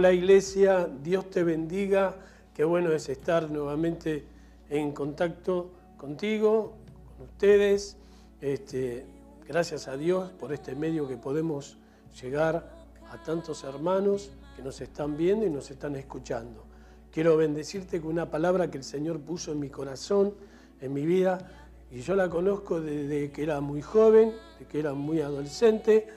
Hola iglesia, Dios te bendiga. Qué bueno es estar nuevamente en contacto contigo, con ustedes. Este, gracias a Dios por este medio que podemos llegar a tantos hermanos que nos están viendo y nos están escuchando. Quiero bendecirte con una palabra que el Señor puso en mi corazón, en mi vida, y yo la conozco desde que era muy joven, desde que era muy adolescente,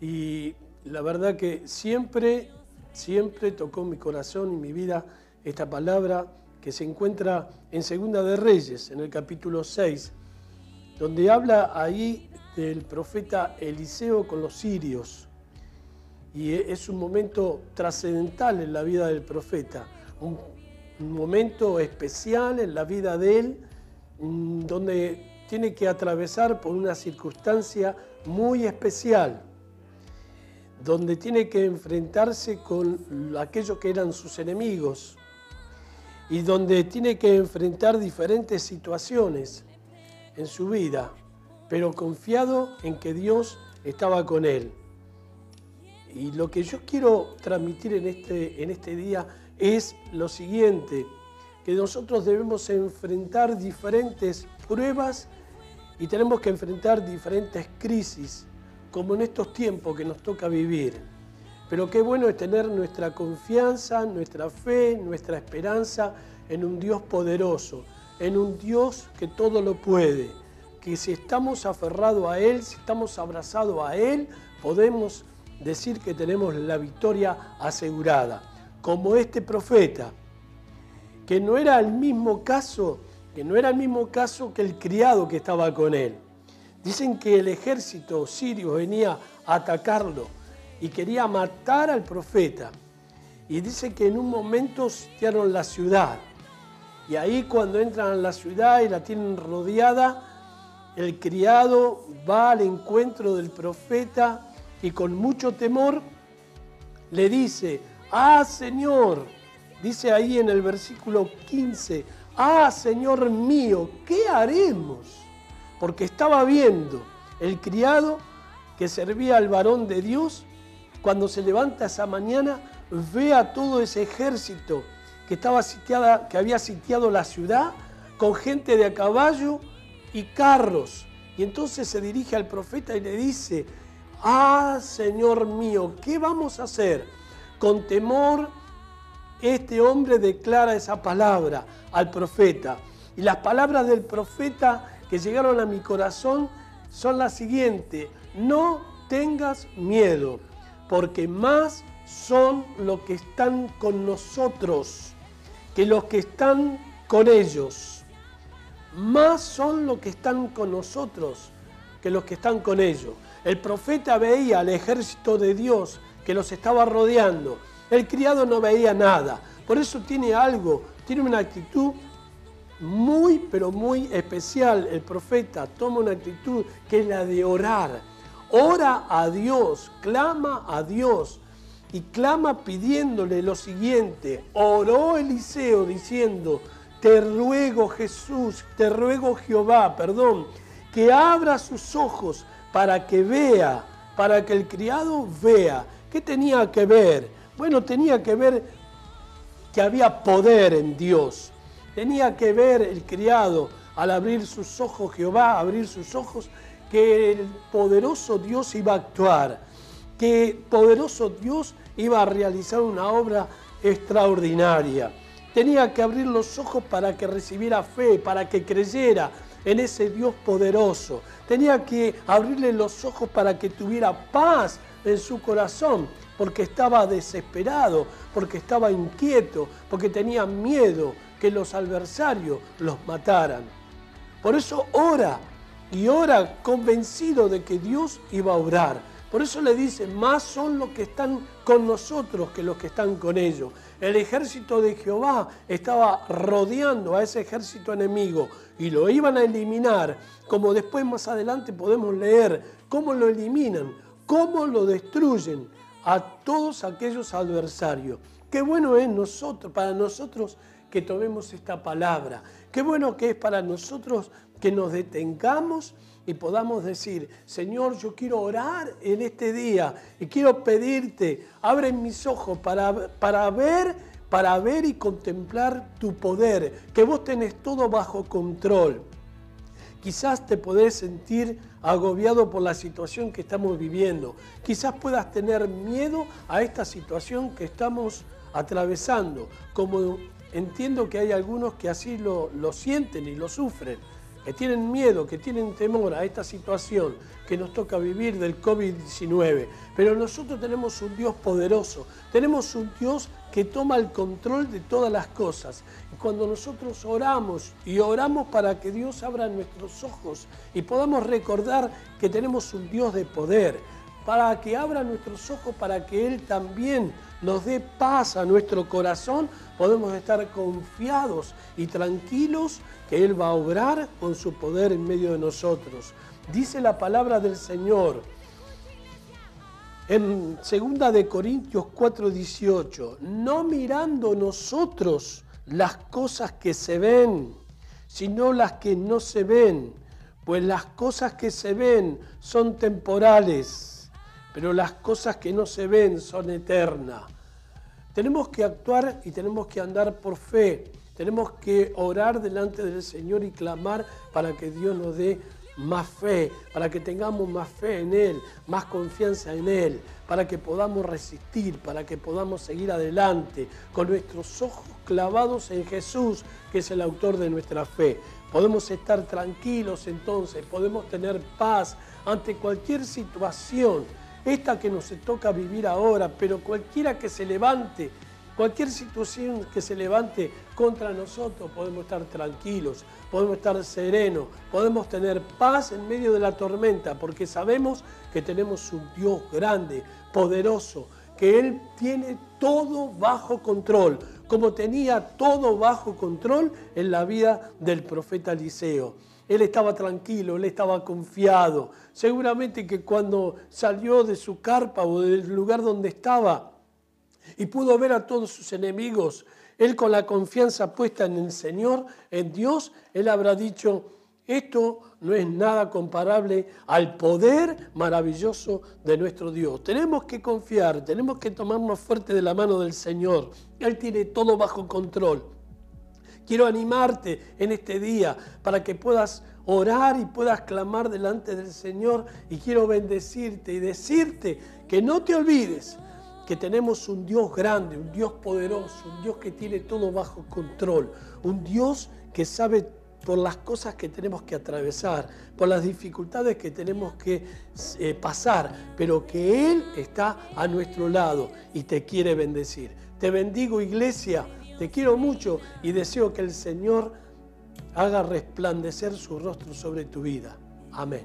y la verdad que siempre Siempre tocó mi corazón y mi vida esta palabra que se encuentra en Segunda de Reyes, en el capítulo 6, donde habla ahí del profeta Eliseo con los sirios. Y es un momento trascendental en la vida del profeta, un, un momento especial en la vida de él, mm, donde tiene que atravesar por una circunstancia muy especial donde tiene que enfrentarse con aquellos que eran sus enemigos y donde tiene que enfrentar diferentes situaciones en su vida, pero confiado en que Dios estaba con él. Y lo que yo quiero transmitir en este, en este día es lo siguiente, que nosotros debemos enfrentar diferentes pruebas y tenemos que enfrentar diferentes crisis como en estos tiempos que nos toca vivir. Pero qué bueno es tener nuestra confianza, nuestra fe, nuestra esperanza en un Dios poderoso, en un Dios que todo lo puede, que si estamos aferrados a Él, si estamos abrazados a Él, podemos decir que tenemos la victoria asegurada, como este profeta, que no era el mismo caso, que no era el mismo caso que el criado que estaba con él. Dicen que el ejército sirio venía a atacarlo y quería matar al profeta. Y dice que en un momento sitiaron la ciudad. Y ahí cuando entran a la ciudad y la tienen rodeada, el criado va al encuentro del profeta y con mucho temor le dice, ah Señor, dice ahí en el versículo 15, ah Señor mío, ¿qué haremos? Porque estaba viendo el criado que servía al varón de Dios, cuando se levanta esa mañana, ve a todo ese ejército que, estaba sitiada, que había sitiado la ciudad con gente de a caballo y carros. Y entonces se dirige al profeta y le dice, ah, Señor mío, ¿qué vamos a hacer? Con temor, este hombre declara esa palabra al profeta. Y las palabras del profeta que llegaron a mi corazón son las siguientes. No tengas miedo, porque más son los que están con nosotros que los que están con ellos. Más son los que están con nosotros que los que están con ellos. El profeta veía al ejército de Dios que los estaba rodeando. El criado no veía nada. Por eso tiene algo, tiene una actitud muy, pero muy especial. El profeta toma una actitud que es la de orar. Ora a Dios, clama a Dios y clama pidiéndole lo siguiente. Oró Eliseo diciendo, te ruego Jesús, te ruego Jehová, perdón, que abra sus ojos para que vea, para que el criado vea. ¿Qué tenía que ver? Bueno, tenía que ver que había poder en Dios Tenía que ver el criado al abrir sus ojos, Jehová, abrir sus ojos, que el poderoso Dios iba a actuar, que poderoso Dios iba a realizar una obra extraordinaria. Tenía que abrir los ojos para que recibiera fe, para que creyera en ese Dios poderoso. Tenía que abrirle los ojos para que tuviera paz en su corazón, porque estaba desesperado, porque estaba inquieto, porque tenía miedo, que los adversarios los mataran. Por eso ora y ora convencido de que Dios iba a obrar, Por eso le dice, más son los que están con nosotros que los que están con ellos. El ejército de Jehová estaba rodeando a ese ejército enemigo y lo iban a eliminar, como después más adelante podemos leer cómo lo eliminan, cómo lo destruyen a todos aquellos adversarios. Qué bueno es nosotros, para nosotros que tomemos esta palabra. Qué bueno que es para nosotros que nos detengamos y podamos decir, Señor, yo quiero orar en este día y quiero pedirte, abre mis ojos para, para ver, para ver y contemplar tu poder, que vos tenés todo bajo control. Quizás te podés sentir agobiado por la situación que estamos viviendo. Quizás puedas tener miedo a esta situación que estamos atravesando, como entiendo que hay algunos que así lo, lo sienten y lo sufren que tienen miedo, que tienen temor a esta situación que nos toca vivir del COVID-19. Pero nosotros tenemos un Dios poderoso, tenemos un Dios que toma el control de todas las cosas. Y cuando nosotros oramos y oramos para que Dios abra nuestros ojos y podamos recordar que tenemos un Dios de poder, para que abra nuestros ojos, para que Él también nos dé paz a nuestro corazón, podemos estar confiados y tranquilos que Él va a obrar con su poder en medio de nosotros. Dice la palabra del Señor en 2 de Corintios 4:18, no mirando nosotros las cosas que se ven, sino las que no se ven, pues las cosas que se ven son temporales pero las cosas que no se ven son eternas. Tenemos que actuar y tenemos que andar por fe. Tenemos que orar delante del Señor y clamar para que Dios nos dé más fe, para que tengamos más fe en Él, más confianza en Él, para que podamos resistir, para que podamos seguir adelante con nuestros ojos clavados en Jesús, que es el autor de nuestra fe. Podemos estar tranquilos entonces, podemos tener paz ante cualquier situación esta que nos toca vivir ahora, pero cualquiera que se levante, cualquier situación que se levante contra nosotros, podemos estar tranquilos, podemos estar serenos, podemos tener paz en medio de la tormenta, porque sabemos que tenemos un Dios grande, poderoso, que Él tiene todo bajo control, como tenía todo bajo control en la vida del profeta Eliseo. Él estaba tranquilo, él estaba confiado. Seguramente que cuando salió de su carpa o del lugar donde estaba y pudo ver a todos sus enemigos, él con la confianza puesta en el Señor, en Dios, él habrá dicho, esto no es nada comparable al poder maravilloso de nuestro Dios. Tenemos que confiar, tenemos que tomarnos fuerte de la mano del Señor. Él tiene todo bajo control. Quiero animarte en este día para que puedas orar y puedas clamar delante del Señor y quiero bendecirte y decirte que no te olvides que tenemos un Dios grande, un Dios poderoso, un Dios que tiene todo bajo control, un Dios que sabe por las cosas que tenemos que atravesar, por las dificultades que tenemos que eh, pasar, pero que Él está a nuestro lado y te quiere bendecir. Te bendigo iglesia te quiero mucho y deseo que el Señor haga resplandecer su rostro sobre tu vida. Amén.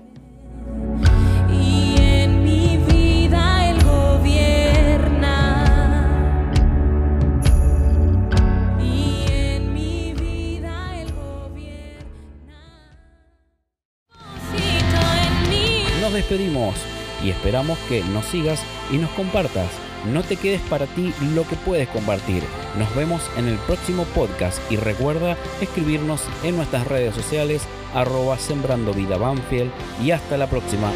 Y en mi vida Él gobierna. Y en mi vida Él gobierna. Nos despedimos y esperamos que nos sigas y nos compartas. No te quedes para ti lo que puedes compartir. Nos vemos en el próximo podcast y recuerda escribirnos en nuestras redes sociales arroba sembrando vida y hasta la próxima.